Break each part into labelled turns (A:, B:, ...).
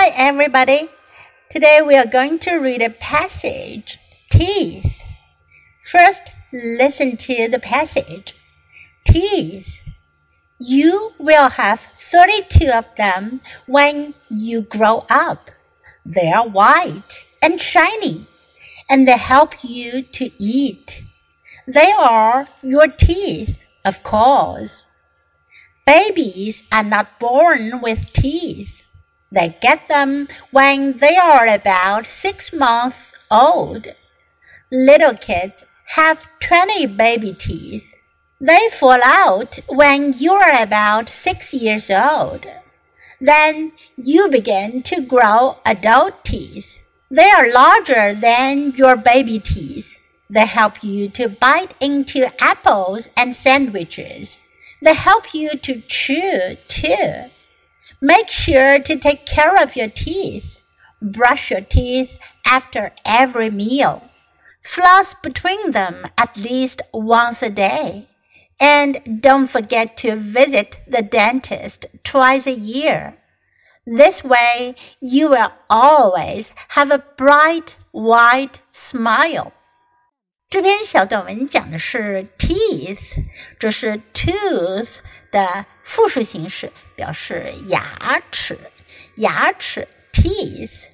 A: Hi, everybody. Today we are going to read a passage Teeth. First, listen to the passage. Teeth. You will have 32 of them when you grow up. They are white and shiny, and they help you to eat. They are your teeth, of course. Babies are not born with teeth. They get them when they are about six months old. Little kids have 20 baby teeth. They fall out when you're about six years old. Then you begin to grow adult teeth. They are larger than your baby teeth. They help you to bite into apples and sandwiches. They help you to chew too. Make sure to take care of your teeth. Brush your teeth after every meal. Floss between them at least once a day. And don't forget to visit the dentist twice a year. This way, you will always have a bright, white smile. 这篇小短文讲的是 teeth，这是 tooth 的复数形式，表示牙齿。牙齿 teeth。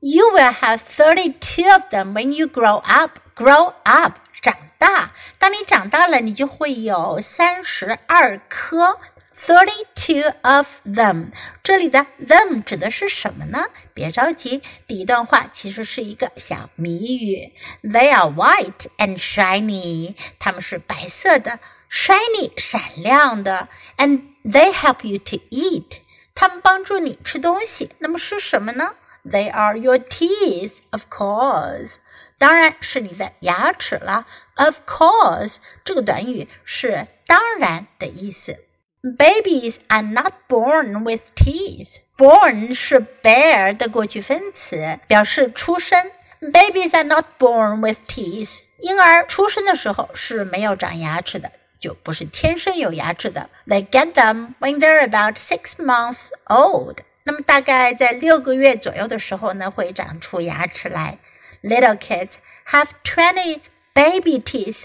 A: You will have thirty-two of them when you grow up. Grow up，长大。当你长大了，你就会有三十二颗。Thirty-two of them，这里的 them 指的是什么呢？别着急，第一段话其实是一个小谜语。They are white and shiny，它们是白色的，shiny 闪亮的，and they help you to eat，他们帮助你吃东西。那么是什么呢？They are your teeth，of course，当然是你的牙齿了。Of course，这个短语是当然的意思。Babies are not born with teeth. Born 是 bear 的过去分词，表示出生。Babies are not born with teeth. 婴儿出生的时候是没有长牙齿的，就不是天生有牙齿的。They get them when they're about six months old. 那么大概在六个月左右的时候呢，会长出牙齿来。Little kids have twenty baby teeth.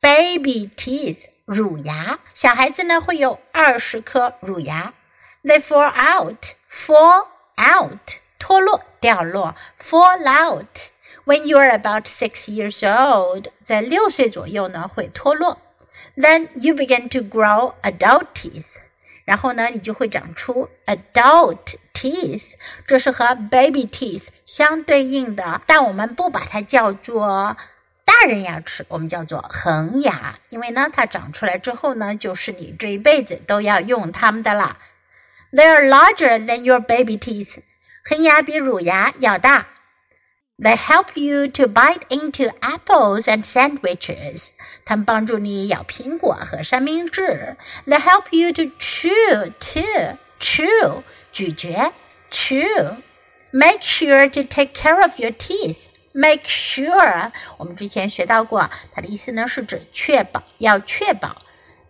A: Baby teeth 乳牙，小孩子呢会有二十颗乳牙。They fall out, fall out，脱落、掉落，fall out。When you are about six years old，在六岁左右呢会脱落。 Then you begin to grow adult teeth，然后呢你就会长出 adult teeth，这是和 baby teeth 相对应的，但我们不把它叫做。大人牙齿我们叫做恒牙，因为呢，它长出来之后呢，就是你这一辈子都要用它们的啦。They are larger than your baby teeth，恒牙比乳牙要大。They help you to bite into apples and sandwiches，它们帮助你咬苹果和三明治。They help you to chew too，chew 咀嚼，chew。Make sure to take care of your teeth。Make sure，我们之前学到过，它的意思呢是指确保，要确保。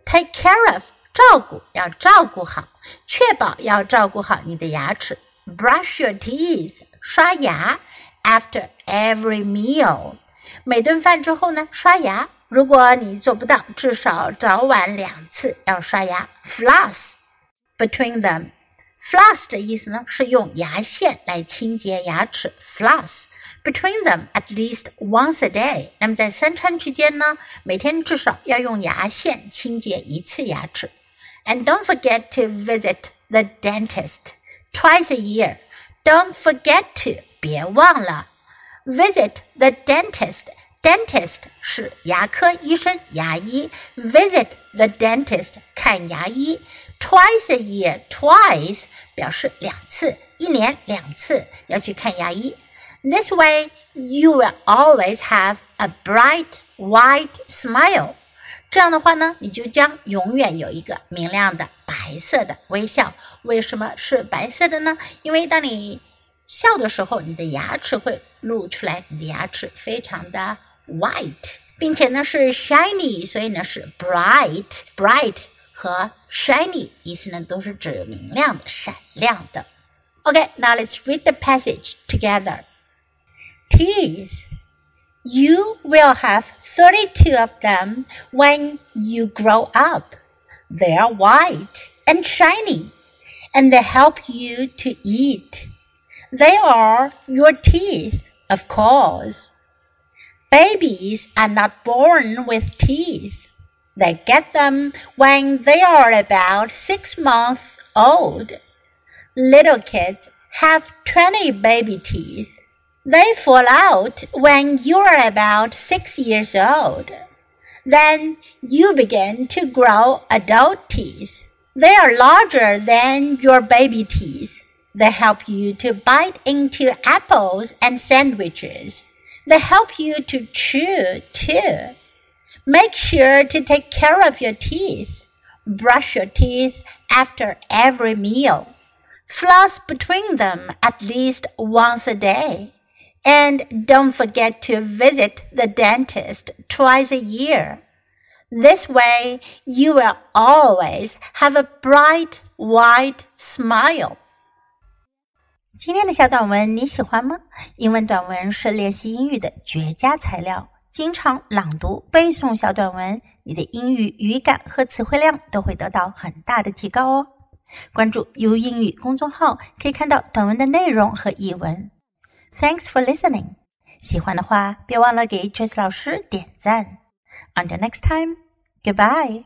A: Take care of，照顾，要照顾好，确保要照顾好你的牙齿。 Brush your teeth，刷牙。After every meal，每顿饭之后呢，刷牙。如果你做不到，至少早晚两次要刷牙。Floss between them。Floss 的意思呢是用牙线来清洁牙齿。Floss。between them at least once a day。那么在三餐之间呢，每天至少要用牙线清洁一次牙齿。And don't forget to visit the dentist twice a year. Don't forget to 别忘了 visit the dentist. Dentist 是牙科医生、牙医。Visit the dentist 看牙医。Twice a year, twice 表示两次，一年两次要去看牙医。this way, you will always have a bright white smile. 这样的话呢，你就将永远有一个明亮的白色的微笑。为什么是白色的呢？因为当你笑的时候，你的牙齿会露出来，你的牙齿非常的 white，并且呢是 shiny，所以呢是 bright。bright 和 shiny 意思呢都是指明亮的、闪亮的。OK，now let's read the passage together. Teeth. You will have 32 of them when you grow up. They are white and shiny, and they help you to eat. They are your teeth, of course. Babies are not born with teeth. They get them when they are about six months old. Little kids have 20 baby teeth. They fall out when you're about six years old. Then you begin to grow adult teeth. They are larger than your baby teeth. They help you to bite into apples and sandwiches. They help you to chew too. Make sure to take care of your teeth. Brush your teeth after every meal. Floss between them at least once a day. And don't forget to visit the dentist twice a year. This way, you will always have a bright, wide smile.
B: 今天的小短文你喜欢吗？英文短文是练习英语的绝佳材料。经常朗读、背诵小短文，你的英语语感和词汇量都会得到很大的提高哦。关注 “YOU 英语”公众号，可以看到短文的内容和译文。Thanks for listening。喜欢的话，别忘了给 Jess 老师点赞。Until next time, goodbye.